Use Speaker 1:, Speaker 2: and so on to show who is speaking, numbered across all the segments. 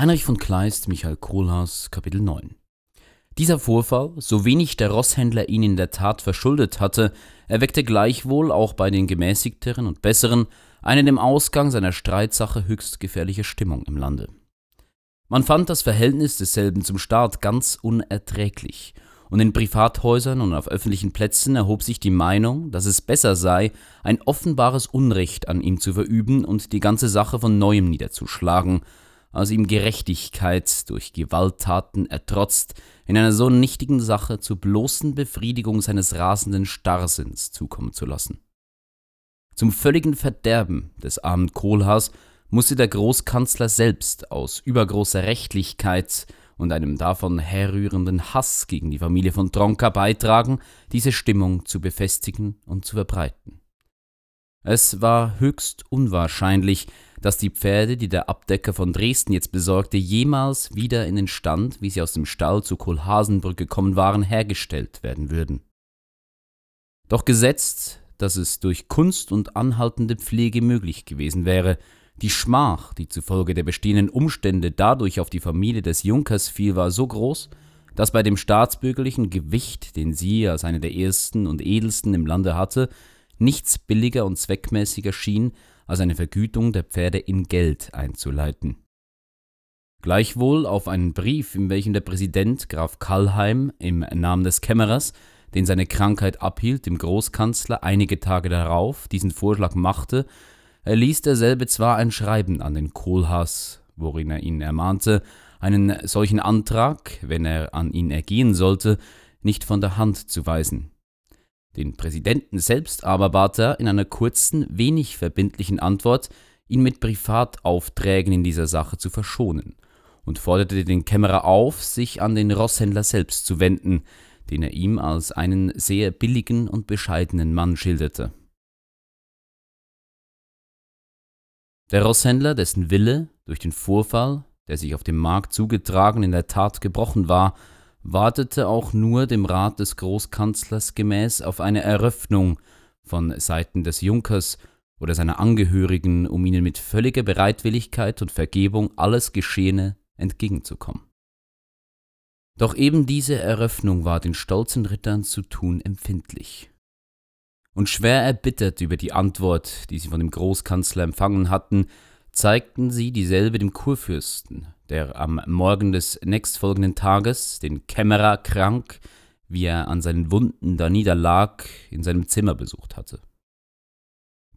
Speaker 1: Heinrich von Kleist, Michael Kohlhaas, Kapitel 9 Dieser Vorfall, so wenig der Rosshändler ihn in der Tat verschuldet hatte, erweckte gleichwohl auch bei den gemäßigteren und besseren eine dem Ausgang seiner Streitsache höchst gefährliche Stimmung im Lande. Man fand das Verhältnis desselben zum Staat ganz unerträglich, und in Privathäusern und auf öffentlichen Plätzen erhob sich die Meinung, dass es besser sei, ein offenbares Unrecht an ihm zu verüben und die ganze Sache von neuem niederzuschlagen, als ihm Gerechtigkeit durch Gewalttaten ertrotzt in einer so nichtigen Sache zur bloßen Befriedigung seines rasenden Starrsinns zukommen zu lassen. Zum völligen Verderben des armen Kohlhaas musste der Großkanzler selbst aus übergroßer Rechtlichkeit und einem davon herrührenden Hass gegen die Familie von Tronka beitragen, diese Stimmung zu befestigen und zu verbreiten. Es war höchst unwahrscheinlich, dass die Pferde, die der Abdecker von Dresden jetzt besorgte, jemals wieder in den Stand, wie sie aus dem Stall zu Kohlhaasenbrück gekommen waren, hergestellt werden würden. Doch gesetzt, dass es durch Kunst und anhaltende Pflege möglich gewesen wäre, die Schmach, die zufolge der bestehenden Umstände dadurch auf die Familie des Junkers fiel, war so groß, dass bei dem staatsbürgerlichen Gewicht, den sie als eine der ersten und edelsten im Lande hatte, nichts billiger und zweckmäßiger schien, als eine Vergütung der Pferde in Geld einzuleiten. Gleichwohl auf einen Brief, in welchem der Präsident Graf Kallheim im Namen des Kämmerers, den seine Krankheit abhielt, dem Großkanzler einige Tage darauf diesen Vorschlag machte, erließ derselbe zwar ein Schreiben an den Kohlhaas, worin er ihn ermahnte, einen solchen Antrag, wenn er an ihn ergehen sollte, nicht von der Hand zu weisen. Den Präsidenten selbst aber bat er in einer kurzen, wenig verbindlichen Antwort, ihn mit Privataufträgen in dieser Sache zu verschonen und forderte den Kämmerer auf, sich an den Rosshändler selbst zu wenden, den er ihm als einen sehr billigen und bescheidenen Mann schilderte. Der Rosshändler, dessen Wille durch den Vorfall, der sich auf dem Markt zugetragen, in der Tat gebrochen war, wartete auch nur dem Rat des Großkanzlers gemäß auf eine Eröffnung von Seiten des Junkers oder seiner Angehörigen, um ihnen mit völliger Bereitwilligkeit und Vergebung alles Geschehene entgegenzukommen. Doch eben diese Eröffnung war den stolzen Rittern zu tun empfindlich und schwer erbittert über die Antwort, die sie von dem Großkanzler empfangen hatten, zeigten sie dieselbe dem Kurfürsten, der am Morgen des nächstfolgenden Tages den Kämmerer krank, wie er an seinen Wunden da niederlag, in seinem Zimmer besucht hatte.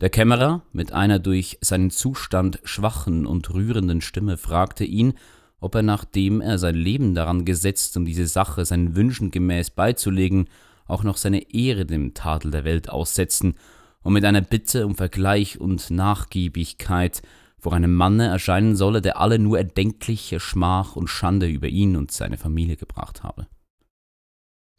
Speaker 1: Der Kämmerer, mit einer durch seinen Zustand schwachen und rührenden Stimme, fragte ihn, ob er, nachdem er sein Leben daran gesetzt, um diese Sache seinen Wünschen gemäß beizulegen, auch noch seine Ehre dem Tadel der Welt aussetzen und mit einer Bitte um Vergleich und Nachgiebigkeit vor einem Manne erscheinen solle, der alle nur erdenkliche Schmach und Schande über ihn und seine Familie gebracht habe.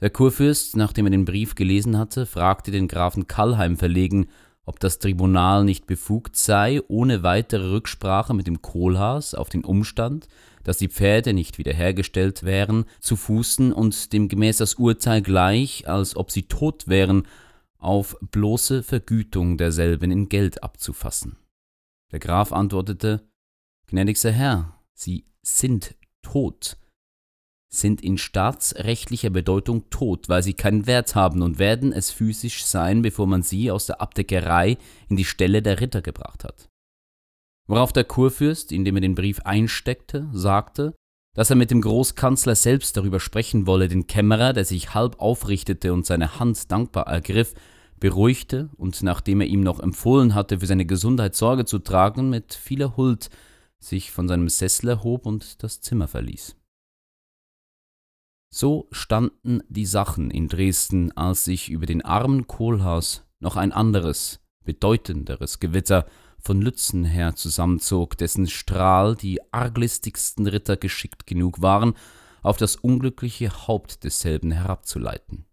Speaker 1: Der Kurfürst, nachdem er den Brief gelesen hatte, fragte den Grafen Kallheim verlegen, ob das Tribunal nicht befugt sei, ohne weitere Rücksprache mit dem Kohlhaas auf den Umstand, dass die Pferde nicht wiederhergestellt wären, zu fußen und demgemäß das Urteil gleich, als ob sie tot wären, auf bloße Vergütung derselben in Geld abzufassen. Der Graf antwortete Gnädigster Herr, sie sind tot, sind in staatsrechtlicher Bedeutung tot, weil sie keinen Wert haben und werden es physisch sein, bevor man sie aus der Abdeckerei in die Stelle der Ritter gebracht hat. Worauf der Kurfürst, indem er den Brief einsteckte, sagte, dass er mit dem Großkanzler selbst darüber sprechen wolle, den Kämmerer, der sich halb aufrichtete und seine Hand dankbar ergriff, beruhigte und nachdem er ihm noch empfohlen hatte, für seine Gesundheit Sorge zu tragen, mit vieler Huld sich von seinem Sessel erhob und das Zimmer verließ. So standen die Sachen in Dresden, als sich über den armen Kohlhaas noch ein anderes, bedeutenderes Gewitter von Lützen her zusammenzog, dessen Strahl die arglistigsten Ritter geschickt genug waren, auf das unglückliche Haupt desselben herabzuleiten.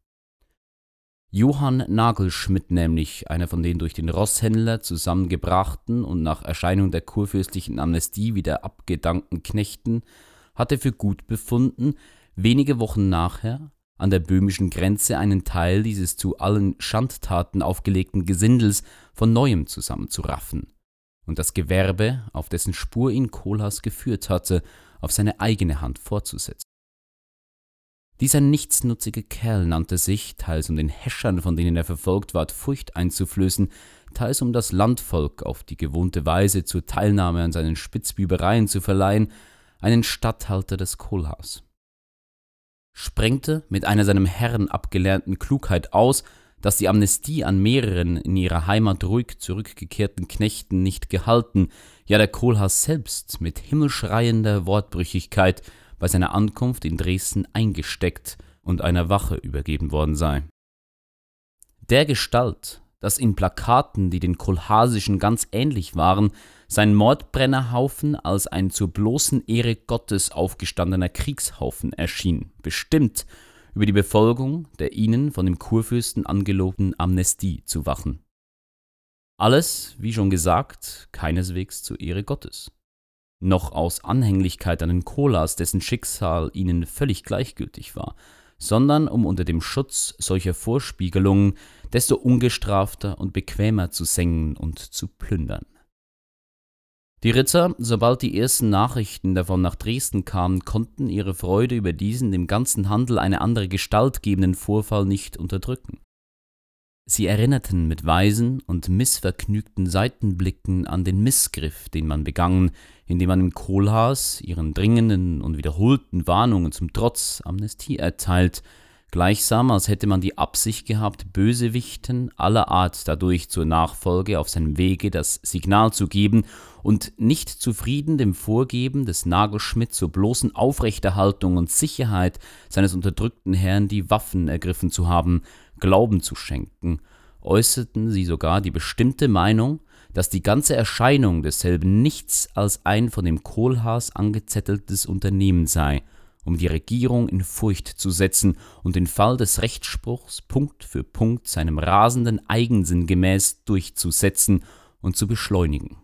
Speaker 1: Johann Nagelschmidt nämlich, einer von den durch den Rosshändler zusammengebrachten und nach Erscheinung der kurfürstlichen Amnestie wieder abgedankten Knechten, hatte für gut befunden, wenige Wochen nachher an der böhmischen Grenze einen Teil dieses zu allen Schandtaten aufgelegten Gesindels von neuem zusammenzuraffen und das Gewerbe, auf dessen Spur ihn Kohlhaas geführt hatte, auf seine eigene Hand fortzusetzen. Dieser nichtsnutzige Kerl nannte sich, teils um den Häschern, von denen er verfolgt ward, Furcht einzuflößen, teils um das Landvolk auf die gewohnte Weise zur Teilnahme an seinen Spitzbübereien zu verleihen, einen Statthalter des Kohlhaas. Sprengte mit einer seinem Herrn abgelernten Klugheit aus, dass die Amnestie an mehreren in ihrer Heimat ruhig zurückgekehrten Knechten nicht gehalten, ja der Kohlhaas selbst mit himmelschreiender Wortbrüchigkeit bei seiner Ankunft in Dresden eingesteckt und einer Wache übergeben worden sei. Der Gestalt, dass in Plakaten, die den Kohlhaasischen ganz ähnlich waren, sein Mordbrennerhaufen als ein zur bloßen Ehre Gottes aufgestandener Kriegshaufen erschien, bestimmt, über die Befolgung der ihnen von dem Kurfürsten angelobten Amnestie zu wachen. Alles, wie schon gesagt, keineswegs zur Ehre Gottes noch aus Anhänglichkeit an den Kolas, dessen Schicksal ihnen völlig gleichgültig war, sondern um unter dem Schutz solcher Vorspiegelungen desto ungestrafter und bequemer zu sengen und zu plündern. Die Ritter, sobald die ersten Nachrichten davon nach Dresden kamen, konnten ihre Freude über diesen dem ganzen Handel eine andere Gestalt gebenden Vorfall nicht unterdrücken. Sie erinnerten mit weisen und missvergnügten Seitenblicken an den Missgriff, den man begangen, indem man dem Kohlhaas, ihren dringenden und wiederholten Warnungen zum Trotz, Amnestie erteilt, gleichsam als hätte man die Absicht gehabt, Bösewichten aller Art dadurch zur Nachfolge auf seinem Wege das Signal zu geben und nicht zufrieden dem Vorgeben des Nagelschmidt zur bloßen Aufrechterhaltung und Sicherheit seines unterdrückten Herrn die Waffen ergriffen zu haben, Glauben zu schenken, äußerten sie sogar die bestimmte Meinung, dass die ganze Erscheinung desselben nichts als ein von dem Kohlhaas angezetteltes Unternehmen sei, um die Regierung in Furcht zu setzen und den Fall des Rechtsspruchs Punkt für Punkt seinem rasenden Eigensinn gemäß durchzusetzen und zu beschleunigen.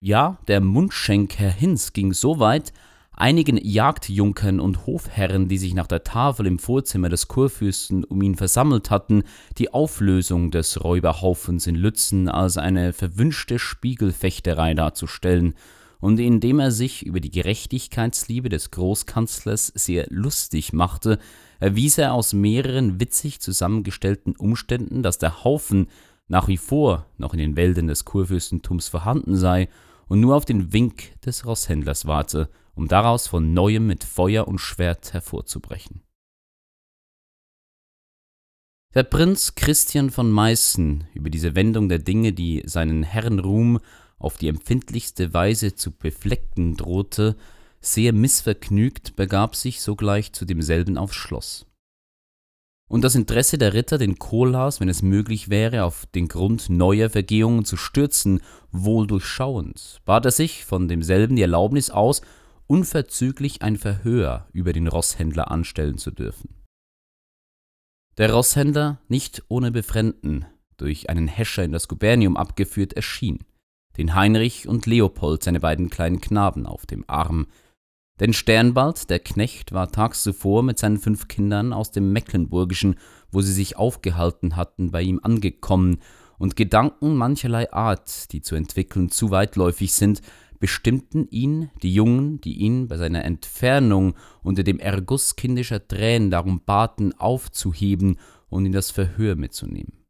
Speaker 1: Ja, der Mundschenk Herr Hinz ging so weit, einigen Jagdjunkern und Hofherren, die sich nach der Tafel im Vorzimmer des Kurfürsten um ihn versammelt hatten, die Auflösung des Räuberhaufens in Lützen als eine verwünschte Spiegelfechterei darzustellen, und indem er sich über die Gerechtigkeitsliebe des Großkanzlers sehr lustig machte, erwies er aus mehreren witzig zusammengestellten Umständen, dass der Haufen nach wie vor noch in den Wäldern des Kurfürstentums vorhanden sei und nur auf den Wink des Rosshändlers warte, um daraus von neuem mit Feuer und Schwert hervorzubrechen. Der Prinz Christian von Meißen über diese Wendung der Dinge, die seinen Herrenruhm auf die empfindlichste Weise zu beflecken drohte, sehr missvergnügt, begab sich sogleich zu demselben aufs Schloss. Und das Interesse der Ritter, den Kohlhaas, wenn es möglich wäre, auf den Grund neuer Vergehungen zu stürzen, wohl durchschauend, bat er sich von demselben die Erlaubnis aus, unverzüglich ein Verhör über den Roßhändler anstellen zu dürfen. Der Roßhändler, nicht ohne Befremden, durch einen Häscher in das Gubernium abgeführt, erschien, den Heinrich und Leopold, seine beiden kleinen Knaben, auf dem Arm. Denn Sternbald, der Knecht, war tags zuvor mit seinen fünf Kindern aus dem Mecklenburgischen, wo sie sich aufgehalten hatten, bei ihm angekommen, und Gedanken mancherlei Art, die zu entwickeln zu weitläufig sind, bestimmten ihn die Jungen, die ihn bei seiner Entfernung unter dem Erguss kindischer Tränen darum baten, aufzuheben und in das Verhör mitzunehmen.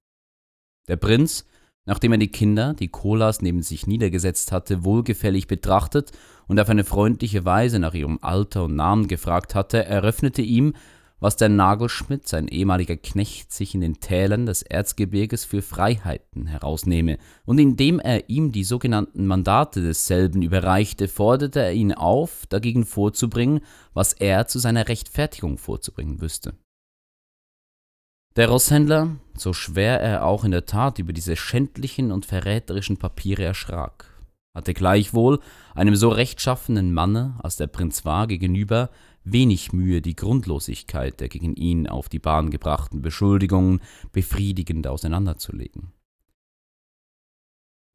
Speaker 1: Der Prinz, nachdem er die Kinder, die Kolas neben sich niedergesetzt hatte, wohlgefällig betrachtet und auf eine freundliche Weise nach ihrem Alter und Namen gefragt hatte, eröffnete ihm, was der Nagelschmidt, sein ehemaliger Knecht, sich in den Tälern des Erzgebirges für Freiheiten herausnehme, und indem er ihm die sogenannten Mandate desselben überreichte, forderte er ihn auf, dagegen vorzubringen, was er zu seiner Rechtfertigung vorzubringen wüsste. Der Rosshändler, so schwer er auch in der Tat über diese schändlichen und verräterischen Papiere erschrak, hatte gleichwohl einem so rechtschaffenen Manne, als der Prinz war, gegenüber wenig Mühe, die Grundlosigkeit der gegen ihn auf die Bahn gebrachten Beschuldigungen befriedigend auseinanderzulegen.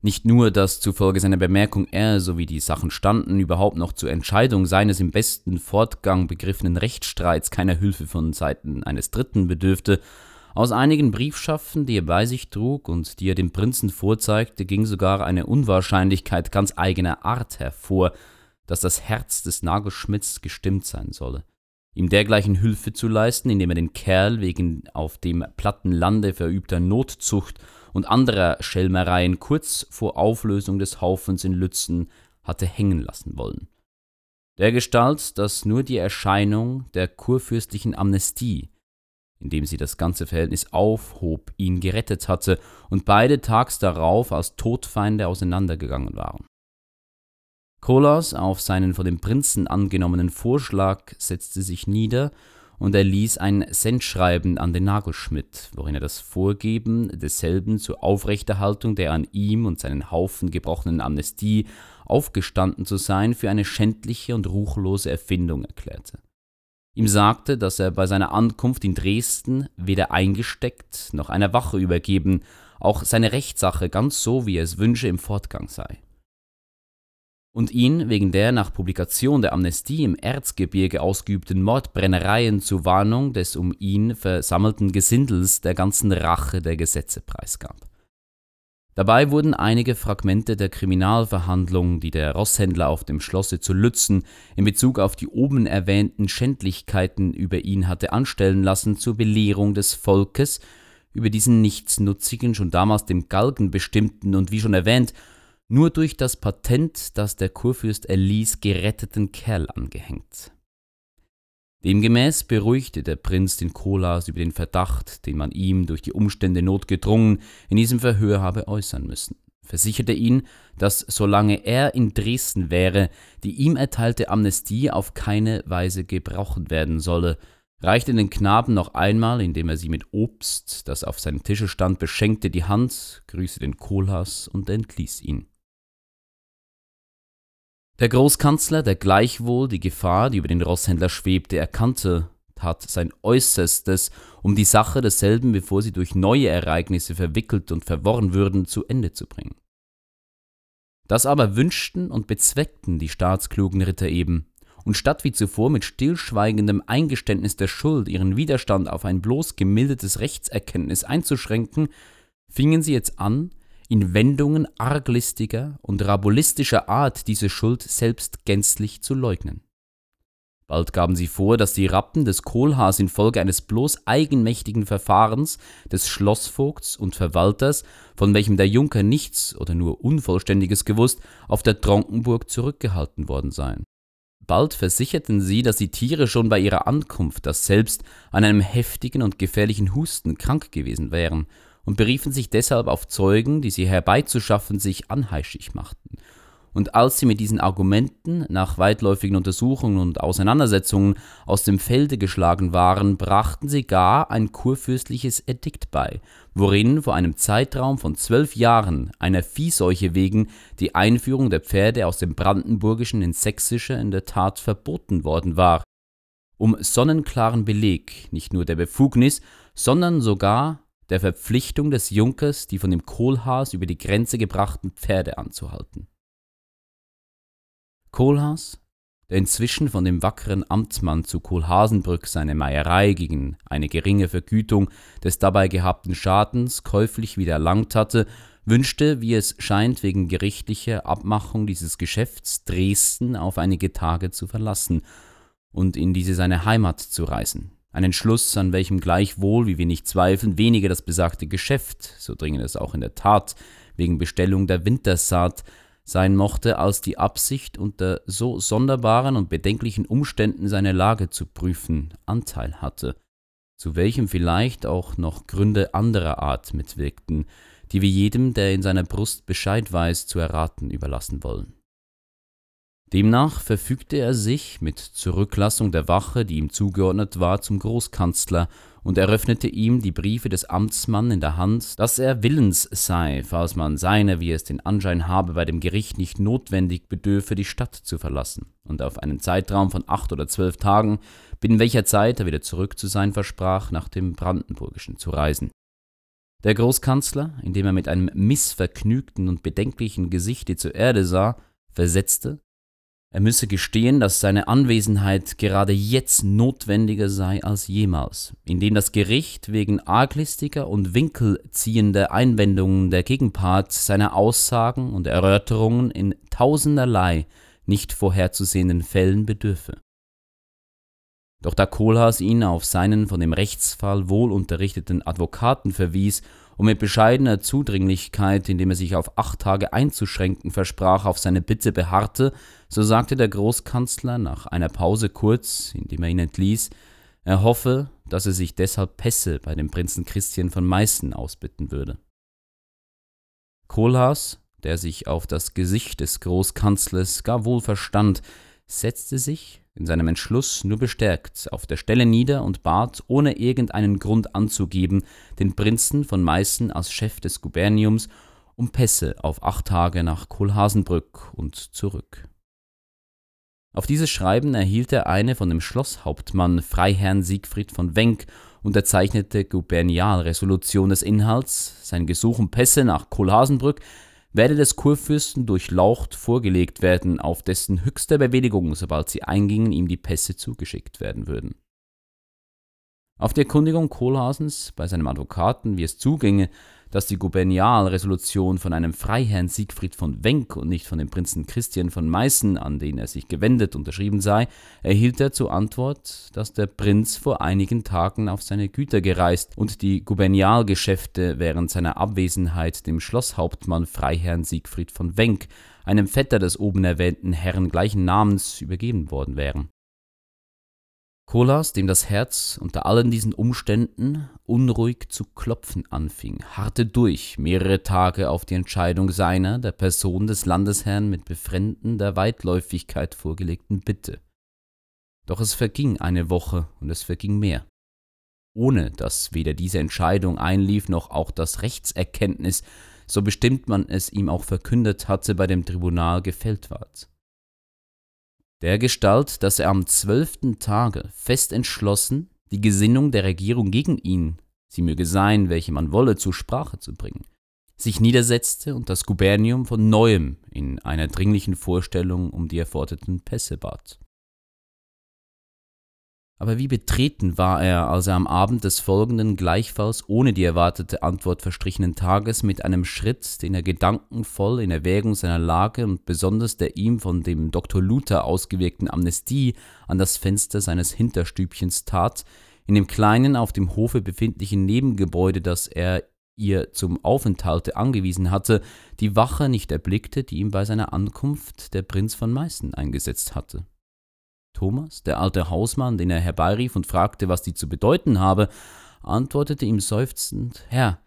Speaker 1: Nicht nur, dass zufolge seiner Bemerkung er, so wie die Sachen standen, überhaupt noch zur Entscheidung seines im besten Fortgang begriffenen Rechtsstreits keiner Hilfe von Seiten eines Dritten bedürfte, Aus einigen Briefschaften, die er bei sich trug und die er dem Prinzen vorzeigte, ging sogar eine Unwahrscheinlichkeit ganz eigener Art hervor, dass das Herz des Nagelschmidts gestimmt sein solle, ihm dergleichen Hilfe zu leisten, indem er den Kerl wegen auf dem platten Lande verübter Notzucht und anderer Schelmereien kurz vor Auflösung des Haufens in Lützen hatte hängen lassen wollen. Dergestalt, dass nur die Erscheinung der kurfürstlichen Amnestie, indem sie das ganze Verhältnis aufhob, ihn gerettet hatte und beide tags darauf als Todfeinde auseinandergegangen waren. Kolas auf seinen von dem Prinzen angenommenen Vorschlag setzte sich nieder und er ließ ein Sendschreiben an den Nagelschmidt, worin er das Vorgeben desselben zur Aufrechterhaltung der an ihm und seinen Haufen gebrochenen Amnestie aufgestanden zu sein für eine schändliche und ruchlose Erfindung erklärte. Ihm sagte, dass er bei seiner Ankunft in Dresden weder eingesteckt noch einer Wache übergeben, auch seine Rechtssache ganz so, wie er es wünsche, im Fortgang sei und ihn wegen der nach Publikation der Amnestie im Erzgebirge ausgeübten Mordbrennereien zur Warnung des um ihn versammelten Gesindels der ganzen Rache der Gesetze preisgab. Dabei wurden einige Fragmente der Kriminalverhandlung, die der Rosshändler auf dem Schlosse zu Lützen in Bezug auf die oben erwähnten Schändlichkeiten über ihn hatte anstellen lassen, zur Belehrung des Volkes über diesen nichtsnutzigen, schon damals dem Galgen bestimmten und wie schon erwähnt, nur durch das Patent, das der Kurfürst erließ, geretteten Kerl angehängt. Demgemäß beruhigte der Prinz den Kolas über den Verdacht, den man ihm durch die Umstände notgedrungen in diesem Verhör habe äußern müssen, versicherte ihn, dass solange er in Dresden wäre, die ihm erteilte Amnestie auf keine Weise gebraucht werden solle, reichte den Knaben noch einmal, indem er sie mit Obst, das auf seinem Tische stand, beschenkte, die Hand, grüßte den Kohlhaas und entließ ihn. Der Großkanzler, der gleichwohl die Gefahr, die über den Rosshändler schwebte, erkannte, tat sein Äußerstes, um die Sache desselben, bevor sie durch neue Ereignisse verwickelt und verworren würden, zu Ende zu bringen. Das aber wünschten und bezweckten die staatsklugen Ritter eben, und statt wie zuvor mit stillschweigendem Eingeständnis der Schuld ihren Widerstand auf ein bloß gemildertes Rechtserkenntnis einzuschränken, fingen sie jetzt an, in Wendungen arglistiger und rabulistischer Art diese Schuld selbst gänzlich zu leugnen. Bald gaben sie vor, dass die Rappen des Kohlhaas infolge eines bloß eigenmächtigen Verfahrens des Schlossvogts und Verwalters, von welchem der Junker nichts oder nur Unvollständiges gewusst, auf der Tronkenburg zurückgehalten worden seien. Bald versicherten sie, dass die Tiere schon bei ihrer Ankunft das selbst an einem heftigen und gefährlichen Husten krank gewesen wären und beriefen sich deshalb auf Zeugen, die sie herbeizuschaffen sich anheischig machten. Und als sie mit diesen Argumenten nach weitläufigen Untersuchungen und Auseinandersetzungen aus dem Felde geschlagen waren, brachten sie gar ein kurfürstliches Edikt bei, worin vor einem Zeitraum von zwölf Jahren einer Viehseuche wegen die Einführung der Pferde aus dem Brandenburgischen ins Sächsische in der Tat verboten worden war, um sonnenklaren Beleg nicht nur der Befugnis, sondern sogar der Verpflichtung des Junkers, die von dem Kohlhaas über die Grenze gebrachten Pferde anzuhalten. Kohlhaas, der inzwischen von dem wackeren Amtmann zu Kohlhaasenbrück seine Meierei gegen eine geringe Vergütung des dabei gehabten Schadens käuflich wieder erlangt hatte, wünschte, wie es scheint, wegen gerichtlicher Abmachung dieses Geschäfts Dresden auf einige Tage zu verlassen und in diese seine Heimat zu reisen. Ein Entschluss, an welchem gleichwohl, wie wir nicht zweifeln, weniger das besagte Geschäft, so dringend es auch in der Tat wegen Bestellung der Wintersaat sein mochte, als die Absicht, unter so sonderbaren und bedenklichen Umständen seine Lage zu prüfen, Anteil hatte, zu welchem vielleicht auch noch Gründe anderer Art mitwirkten, die wir jedem, der in seiner Brust Bescheid weiß, zu erraten überlassen wollen. Demnach verfügte er sich mit Zurücklassung der Wache, die ihm zugeordnet war, zum Großkanzler und eröffnete ihm die Briefe des Amtsmann in der Hand, dass er willens sei, falls man seine, wie es den Anschein habe, bei dem Gericht nicht notwendig bedürfe, die Stadt zu verlassen und auf einen Zeitraum von acht oder zwölf Tagen, binnen welcher Zeit er wieder zurück zu sein versprach, nach dem Brandenburgischen zu reisen. Der Großkanzler, indem er mit einem missvergnügten und bedenklichen Gesichte zur Erde sah, versetzte, Er müsse gestehen, dass seine Anwesenheit gerade jetzt notwendiger sei als jemals, indem das Gericht wegen arglistiger und winkelziehender Einwendungen der Gegenpart seine Aussagen und Erörterungen in tausenderlei nicht vorherzusehenden Fällen bedürfe. Doch da Kohlhaas ihn auf seinen von dem Rechtsfall wohl unterrichteten Advokaten verwies und mit bescheidener Zudringlichkeit, indem er sich auf acht Tage einzuschränken versprach, auf seine Bitte beharrte, so sagte der Großkanzler nach einer Pause kurz, indem er ihn entließ, er hoffe, dass er sich deshalb Pässe bei dem Prinzen Christian von Meißen ausbitten würde. Kohlhaas, der sich auf das Gesicht des Großkanzlers gar wohl verstand, setzte sich, in seinem Entschluss nur bestärkt, auf der Stelle nieder und bat, ohne irgendeinen Grund anzugeben, den Prinzen von Meißen als Chef des Guberniums um Pässe auf acht Tage nach Kohlhaasenbrück und zurück. Auf dieses Schreiben erhielt er eine von dem Schlosshauptmann Freiherrn Siegfried von Wenk unterzeichnete Gubernialresolution des Inhalts, sein Gesuch um Pässe nach Kohlhaasenbrück werde des Kurfürsten durchlaucht vorgelegt werden, auf dessen höchster Bewilligung, sobald sie eingingen, ihm die Pässe zugeschickt werden würden. Auf die Erkundigung Kohlhaasens bei seinem Advokaten, wie es zugänge, dass die Gubernialresolution von einem Freiherrn Siegfried von Wenk und nicht von dem Prinzen Christian von Meißen, an den er sich gewendet, unterschrieben sei, erhielt er zur Antwort, dass der Prinz vor einigen Tagen auf seine Güter gereist und die Gubernialgeschäfte während seiner Abwesenheit dem Schlosshauptmann Freiherrn Siegfried von Wenk, einem Vetter des oben erwähnten Herrn gleichen Namens, übergeben worden wären. Kolas, dem das Herz unter allen diesen Umständen unruhig zu klopfen anfing, harrte durch mehrere Tage auf die Entscheidung seiner, der Person des Landesherrn mit befremdender Weitläufigkeit vorgelegten Bitte. Doch es verging eine Woche und es verging mehr, ohne dass weder diese Entscheidung einlief noch auch das Rechtserkenntnis, so bestimmt man es ihm auch verkündet hatte, bei dem Tribunal gefällt ward dergestalt, dass er am zwölften Tage fest entschlossen, die Gesinnung der Regierung gegen ihn, sie möge sein, welche man wolle, zur Sprache zu bringen, sich niedersetzte und das Gubernium von neuem in einer dringlichen Vorstellung um die erforderten Pässe bat. Aber wie betreten war er, als er am Abend des folgenden gleichfalls ohne die erwartete Antwort verstrichenen Tages mit einem Schritt, den er gedankenvoll in Erwägung seiner Lage und besonders der ihm von dem Dr. Luther ausgewirkten Amnestie an das Fenster seines Hinterstübchens tat, in dem kleinen auf dem Hofe befindlichen Nebengebäude, das er ihr zum Aufenthalte angewiesen hatte, die Wache nicht erblickte, die ihm bei seiner Ankunft der Prinz von Meißen eingesetzt hatte. Thomas, der alte Hausmann, den er herbeirief und fragte, was die zu bedeuten habe, antwortete ihm seufzend Herr,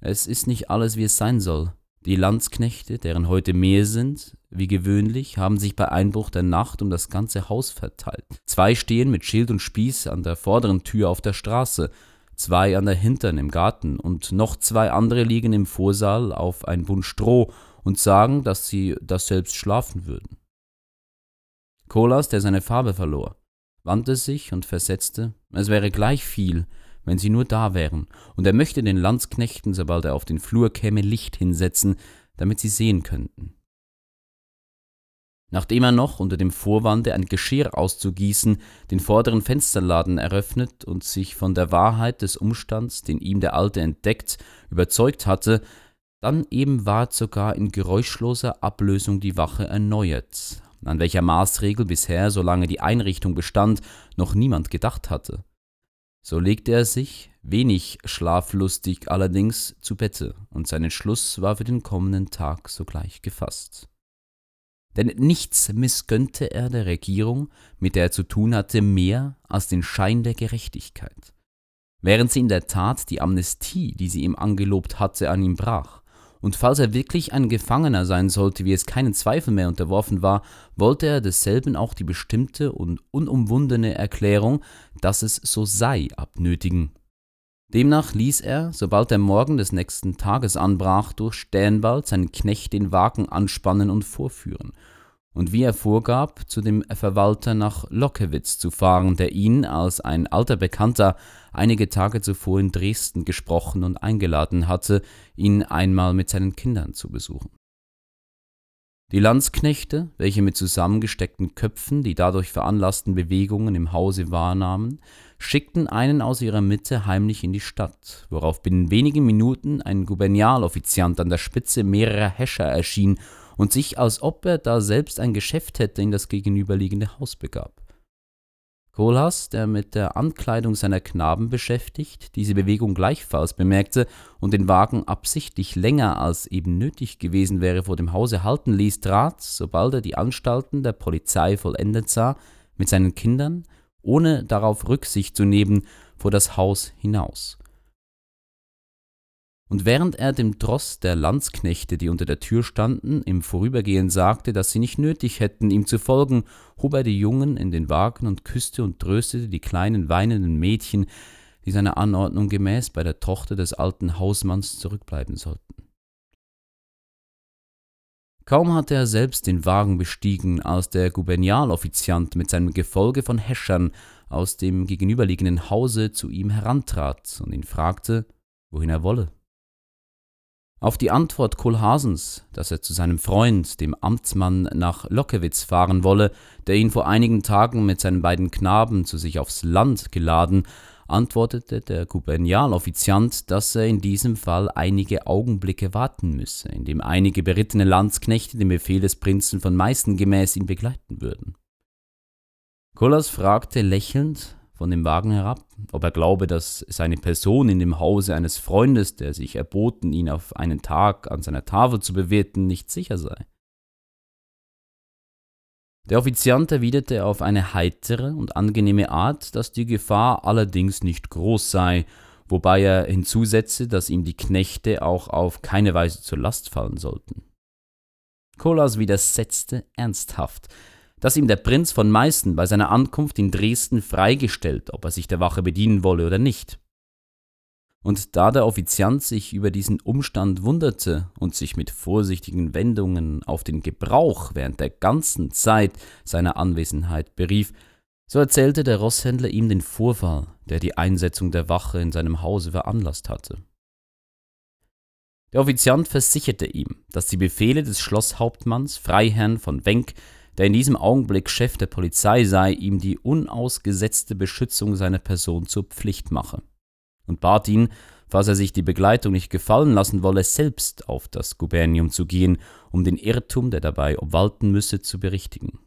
Speaker 1: es ist nicht alles, wie es sein soll. Die Landsknechte, deren heute mehr sind, wie gewöhnlich, haben sich bei Einbruch der Nacht um das ganze Haus verteilt. Zwei stehen mit Schild und Spieß an der vorderen Tür auf der Straße, zwei an der hinteren im Garten, und noch zwei andere liegen im Vorsaal auf ein Bund Stroh und sagen, dass sie das selbst schlafen würden. Kolas, der seine Farbe verlor, wandte sich und versetzte, es wäre gleich viel, wenn sie nur da wären, und er möchte den Landsknechten, sobald er auf den Flur käme, Licht hinsetzen, damit sie sehen könnten. Nachdem er noch unter dem Vorwande ein Geschirr auszugießen den vorderen Fensterladen eröffnet und sich von der Wahrheit des Umstands, den ihm der Alte entdeckt, überzeugt hatte, dann eben ward sogar in geräuschloser Ablösung die Wache erneuert, an welcher Maßregel bisher, solange die Einrichtung bestand, noch niemand gedacht hatte. So legte er sich, wenig schlaflustig allerdings, zu Bette, und sein Entschluss war für den kommenden Tag sogleich gefasst. Denn nichts missgönnte er der Regierung, mit der er zu tun hatte, mehr als den Schein der Gerechtigkeit. Während sie in der Tat die Amnestie, die sie ihm angelobt hatte, an ihm brach, und falls er wirklich ein Gefangener sein sollte, wie es keinen Zweifel mehr unterworfen war, wollte er desselben auch die bestimmte und unumwundene Erklärung, dass es so sei, abnötigen. Demnach ließ er, sobald der Morgen des nächsten Tages anbrach, durch Sternwald seinen Knecht den Wagen anspannen und vorführen, und wie er vorgab, zu dem Verwalter nach Lockewitz zu fahren, der ihn als ein alter Bekannter einige Tage zuvor in Dresden gesprochen und eingeladen hatte, ihn einmal mit seinen Kindern zu besuchen. Die Landsknechte, welche mit zusammengesteckten Köpfen die dadurch veranlassten Bewegungen im Hause wahrnahmen, schickten einen aus ihrer Mitte heimlich in die Stadt, worauf binnen wenigen Minuten ein Gubernialoffiziant an der Spitze mehrerer Häscher erschien und sich, als ob er da selbst ein Geschäft hätte, in das gegenüberliegende Haus begab. Kohlhaas, der mit der Ankleidung seiner Knaben beschäftigt, diese Bewegung gleichfalls bemerkte und den Wagen absichtlich länger als eben nötig gewesen wäre vor dem Hause halten ließ, trat, sobald er die Anstalten der Polizei vollendet sah, mit seinen Kindern, ohne darauf Rücksicht zu nehmen, vor das Haus hinaus und während er dem Tross der Landsknechte, die unter der Tür standen, im Vorübergehen sagte, dass sie nicht nötig hätten, ihm zu folgen, hob er die Jungen in den Wagen und küsste und tröstete die kleinen weinenden Mädchen, die seiner Anordnung gemäß bei der Tochter des alten Hausmanns zurückbleiben sollten. Kaum hatte er selbst den Wagen bestiegen, als der Gubernialoffiziant mit seinem Gefolge von Häschern aus dem gegenüberliegenden Hause zu ihm herantrat und ihn fragte, wohin er wolle. Auf die Antwort Kohlhaasens, dass er zu seinem Freund, dem Amtsmann, nach Lockewitz fahren wolle, der ihn vor einigen Tagen mit seinen beiden Knaben zu sich aufs Land geladen, antwortete der Gubernialoffiziant, dass er in diesem Fall einige Augenblicke warten müsse, indem einige berittene Landsknechte dem Befehl des Prinzen von Meißen gemäß ihn begleiten würden. Kollers fragte lächelnd, von dem Wagen herab, ob er glaube, dass seine Person in dem Hause eines Freundes, der sich erboten, ihn auf einen Tag an seiner Tafel zu bewirten, nicht sicher sei. Der Offiziant erwiderte auf eine heitere und angenehme Art, dass die Gefahr allerdings nicht groß sei, wobei er hinzusetzte, dass ihm die Knechte auch auf keine Weise zur Last fallen sollten. Kolas widersetzte ernsthaft, dass ihm der Prinz von Meißen bei seiner Ankunft in Dresden freigestellt, ob er sich der Wache bedienen wolle oder nicht. Und da der Offiziant sich über diesen Umstand wunderte und sich mit vorsichtigen Wendungen auf den Gebrauch während der ganzen Zeit seiner Anwesenheit berief, so erzählte der Rosshändler ihm den Vorfall, der die Einsetzung der Wache in seinem Hause veranlasst hatte. Der Offiziant versicherte ihm, dass die Befehle des Schlosshauptmanns Freiherrn von Wenk der in diesem Augenblick Chef der Polizei sei, ihm die unausgesetzte Beschützung seiner Person zur Pflicht mache, und bat ihn, falls er sich die Begleitung nicht gefallen lassen wolle, selbst auf das Gubernium zu gehen, um den Irrtum, der dabei obwalten müsse, zu berichtigen.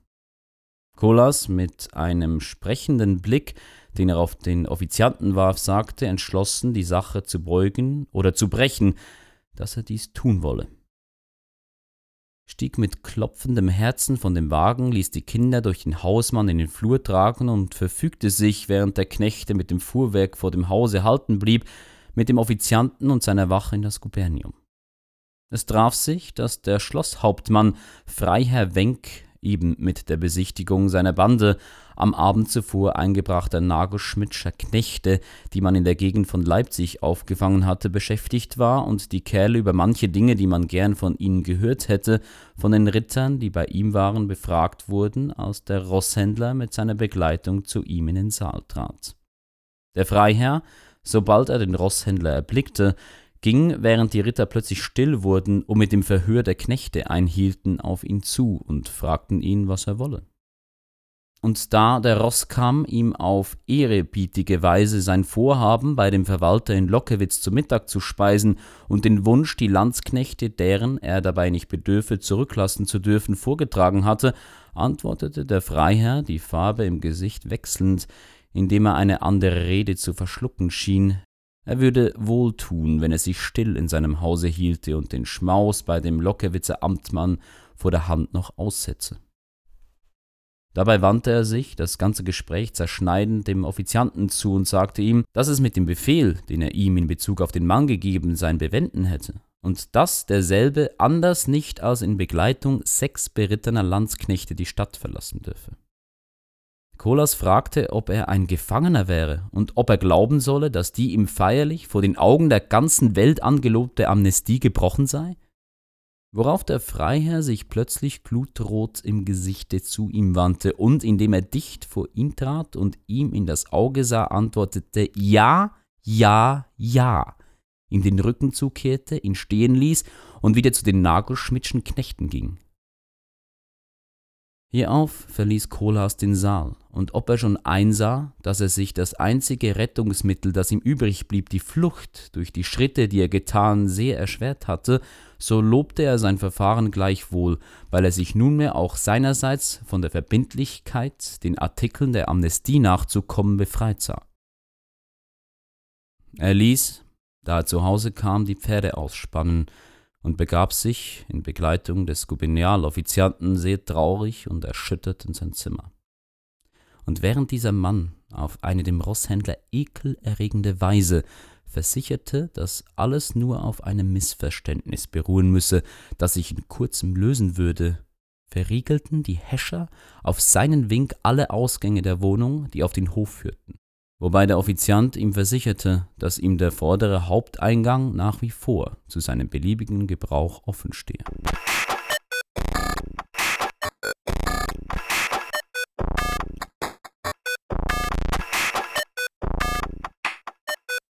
Speaker 1: Kolas mit einem sprechenden Blick, den er auf den Offizianten warf, sagte entschlossen, die Sache zu beugen oder zu brechen, dass er dies tun wolle stieg mit klopfendem Herzen von dem Wagen, ließ die Kinder durch den Hausmann in den Flur tragen und verfügte sich, während der Knechte mit dem Fuhrwerk vor dem Hause halten blieb, mit dem Offizianten und seiner Wache in das Gubernium. Es traf sich, dass der Schlosshauptmann Freiherr Wenk eben mit der Besichtigung seiner Bande am Abend zuvor eingebrachter Nagelschmidtscher Knechte, die man in der Gegend von Leipzig aufgefangen hatte, beschäftigt war und die Kerle über manche Dinge, die man gern von ihnen gehört hätte, von den Rittern, die bei ihm waren, befragt wurden, als der Rosshändler mit seiner Begleitung zu ihm in den Saal trat. Der Freiherr, sobald er den Rosshändler erblickte, ging, während die Ritter plötzlich still wurden und mit dem Verhör der Knechte einhielten, auf ihn zu und fragten ihn, was er wolle. Und da der Rosskam ihm auf ehrebietige Weise sein Vorhaben, bei dem Verwalter in Lockewitz zu Mittag zu speisen und den Wunsch, die Landsknechte, deren er dabei nicht bedürfe, zurücklassen zu dürfen, vorgetragen hatte, antwortete der Freiherr, die Farbe im Gesicht wechselnd, indem er eine andere Rede zu verschlucken schien, er würde wohltun, wenn er sich still in seinem Hause hielte und den Schmaus bei dem Lockewitzer Amtmann vor der Hand noch aussetze. Dabei wandte er sich, das ganze Gespräch zerschneidend, dem Offizianten zu und sagte ihm, dass es mit dem Befehl, den er ihm in Bezug auf den Mann gegeben, sein Bewenden hätte, und dass derselbe anders nicht als in Begleitung sechs berittener Landsknechte die Stadt verlassen dürfe. Kolas fragte, ob er ein Gefangener wäre und ob er glauben solle, dass die ihm feierlich vor den Augen der ganzen Welt angelobte Amnestie gebrochen sei? Worauf der Freiherr sich plötzlich glutrot im Gesichte zu ihm wandte und, indem er dicht vor ihn trat und ihm in das Auge sah, antwortete Ja, ja, ja, ihm den Rücken zukehrte, ihn stehen ließ und wieder zu den Nagelschmidtschen Knechten ging. Hierauf verließ Kohlhaas den Saal, und ob er schon einsah, dass er sich das einzige Rettungsmittel, das ihm übrig blieb, die Flucht durch die Schritte, die er getan, sehr erschwert hatte, so lobte er sein Verfahren gleichwohl, weil er sich nunmehr auch seinerseits von der Verbindlichkeit, den Artikeln der Amnestie nachzukommen, befreit sah. Er ließ, da er zu Hause kam, die Pferde ausspannen, und begab sich in Begleitung des Gubernialoffizianten sehr traurig und erschüttert in sein Zimmer. Und während dieser Mann auf eine dem Rosshändler ekelerregende Weise versicherte, dass alles nur auf einem Missverständnis beruhen müsse, das sich in kurzem lösen würde, verriegelten die Häscher auf seinen Wink alle Ausgänge der Wohnung, die auf den Hof führten wobei der Offiziant ihm versicherte, dass ihm der vordere Haupteingang nach wie vor zu seinem beliebigen Gebrauch offen stehe